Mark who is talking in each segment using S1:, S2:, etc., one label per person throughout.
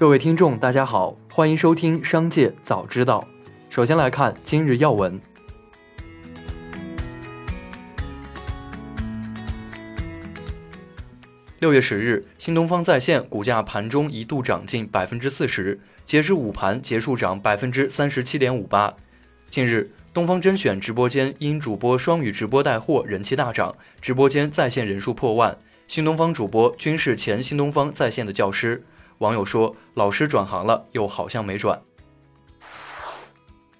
S1: 各位听众，大家好，欢迎收听《商界早知道》。首先来看今日要闻。六月十日，新东方在线股价盘中一度涨近百分之四十，截至午盘结束涨百分之三十七点五八。近日，东方甄选直播间因主播双语直播带货人气大涨，直播间在线人数破万。新东方主播均是前新东方在线的教师。网友说：“老师转行了，又好像没转。”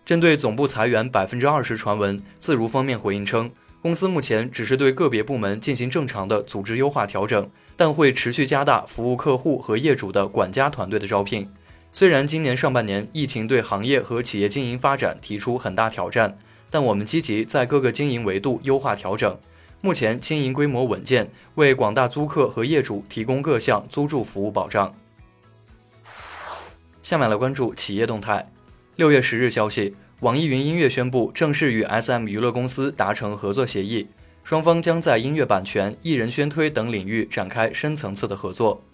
S1: 针对总部裁员百分之二十传闻，自如方面回应称。公司目前只是对个别部门进行正常的组织优化调整，但会持续加大服务客户和业主的管家团队的招聘。虽然今年上半年疫情对行业和企业经营发展提出很大挑战，但我们积极在各个经营维度优化调整。目前经营规模稳健，为广大租客和业主提供各项租住服务保障。下面来关注企业动态。六月十日消息。网易云音乐宣布正式与 SM 娱乐公司达成合作协议，双方将在音乐版权、艺人宣推等领域展开深层次的合作。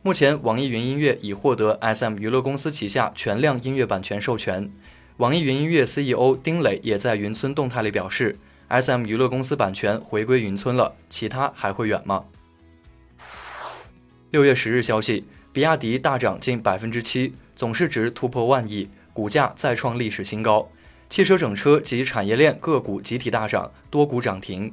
S1: 目前，网易云音乐已获得 SM 娱乐公司旗下全量音乐版权授权。网易云音乐 CEO 丁磊也在云村动态里表示：“SM 娱乐公司版权回归云村了，其他还会远吗？”六月十日消息，比亚迪大涨近百分之七，总市值突破万亿，股价再创历史新高。汽车整车及产业链个股集体大涨，多股涨停。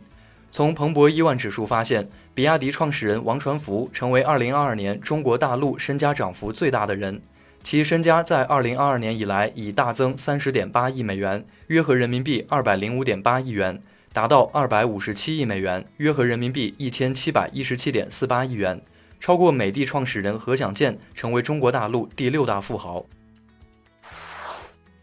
S1: 从彭博亿万指数发现，比亚迪创始人王传福成为2022年中国大陆身家涨幅最大的人，其身家在2022年以来已大增30.8亿美元，约合人民币205.8亿元，达到257亿美元，约合人民币1717.48亿元，超过美的创始人何享健，成为中国大陆第六大富豪。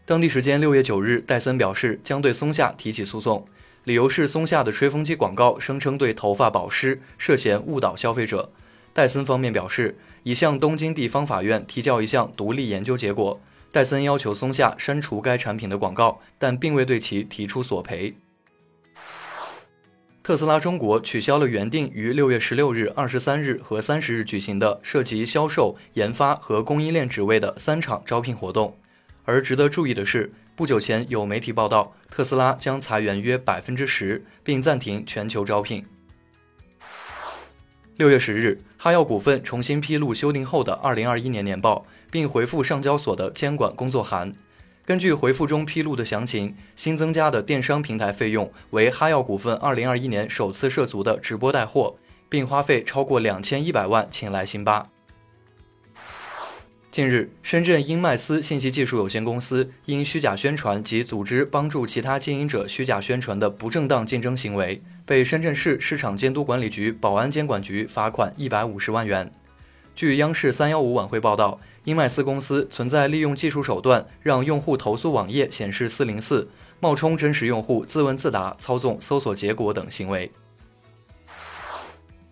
S1: 当地时间六月九日，戴森表示将对松下提起诉讼，理由是松下的吹风机广告声称对头发保湿，涉嫌误导消费者。戴森方面表示已向东京地方法院提交一项独立研究结果。戴森要求松下删除该产品的广告，但并未对其提出索赔。特斯拉中国取消了原定于六月十六日、二十三日和三十日举行的涉及销售、研发和供应链职位的三场招聘活动。而值得注意的是，不久前有媒体报道，特斯拉将裁员约百分之十，并暂停全球招聘。六月十日，哈药股份重新披露修订后的二零二一年年报，并回复上交所的监管工作函。根据回复中披露的详情，新增加的电商平台费用为哈药股份二零二一年首次涉足的直播带货，并花费超过两千一百万请来辛巴。近日，深圳英迈斯信息技术有限公司因虚假宣传及组织帮助其他经营者虚假宣传的不正当竞争行为，被深圳市市场监督管理局保安监管局罚款一百五十万元。据央视三幺五晚会报道，英迈斯公司存在利用技术手段让用户投诉网页显示四零四，冒充真实用户自问自答、操纵搜索结果等行为。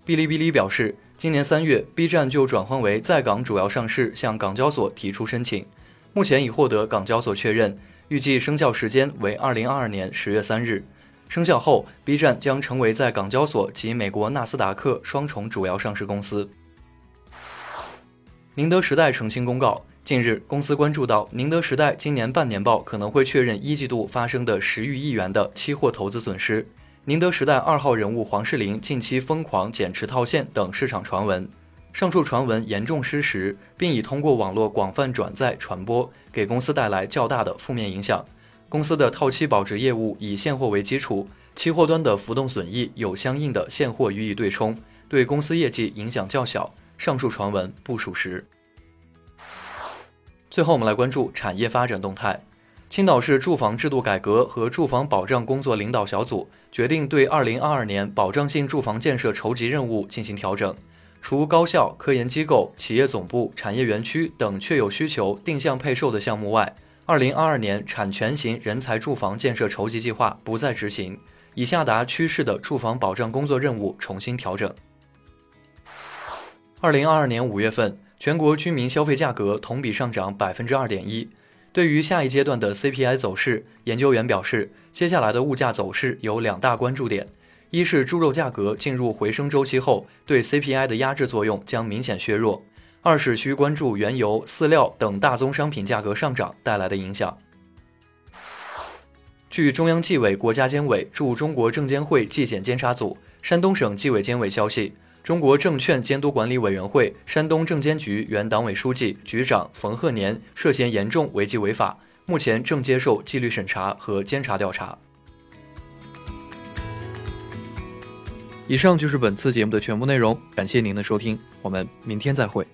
S1: 哔哩哔哩表示。今年三月，B 站就转换为在港主要上市，向港交所提出申请，目前已获得港交所确认，预计生效时间为二零二二年十月三日。生效后，B 站将成为在港交所及美国纳斯达克双重主要上市公司。宁德时代澄清公告，近日公司关注到宁德时代今年半年报可能会确认一季度发生的十余亿元的期货投资损失。宁德时代二号人物黄世林近期疯狂减持套现等市场传闻，上述传闻严重失实，并已通过网络广泛转载传播，给公司带来较大的负面影响。公司的套期保值业务以现货为基础，期货端的浮动损益有相应的现货予以对冲，对公司业绩影响较小。上述传闻不属实。最后，我们来关注产业发展动态。青岛市住房制度改革和住房保障工作领导小组决定对2022年保障性住房建设筹集任务进行调整。除高校、科研机构、企业总部、产业园区等确有需求定向配售的项目外，2022年产权型人才住房建设筹集计划不再执行。以下达趋势的住房保障工作任务重新调整。2022年5月份，全国居民消费价格同比上涨2.1%。对于下一阶段的 CPI 走势，研究员表示，接下来的物价走势有两大关注点：一是猪肉价格进入回升周期后，对 CPI 的压制作用将明显削弱；二是需关注原油、饲料等大宗商品价格上涨带来的影响。据中央纪委国家监委驻中国证监会纪检监察组、山东省纪委监委消息，中国证券监督管理委员会山东证监局原党委书记、局长冯鹤年涉嫌严重违纪违法，目前正接受纪律审查和监察调查。以上就是本次节目的全部内容，感谢您的收听，我们明天再会。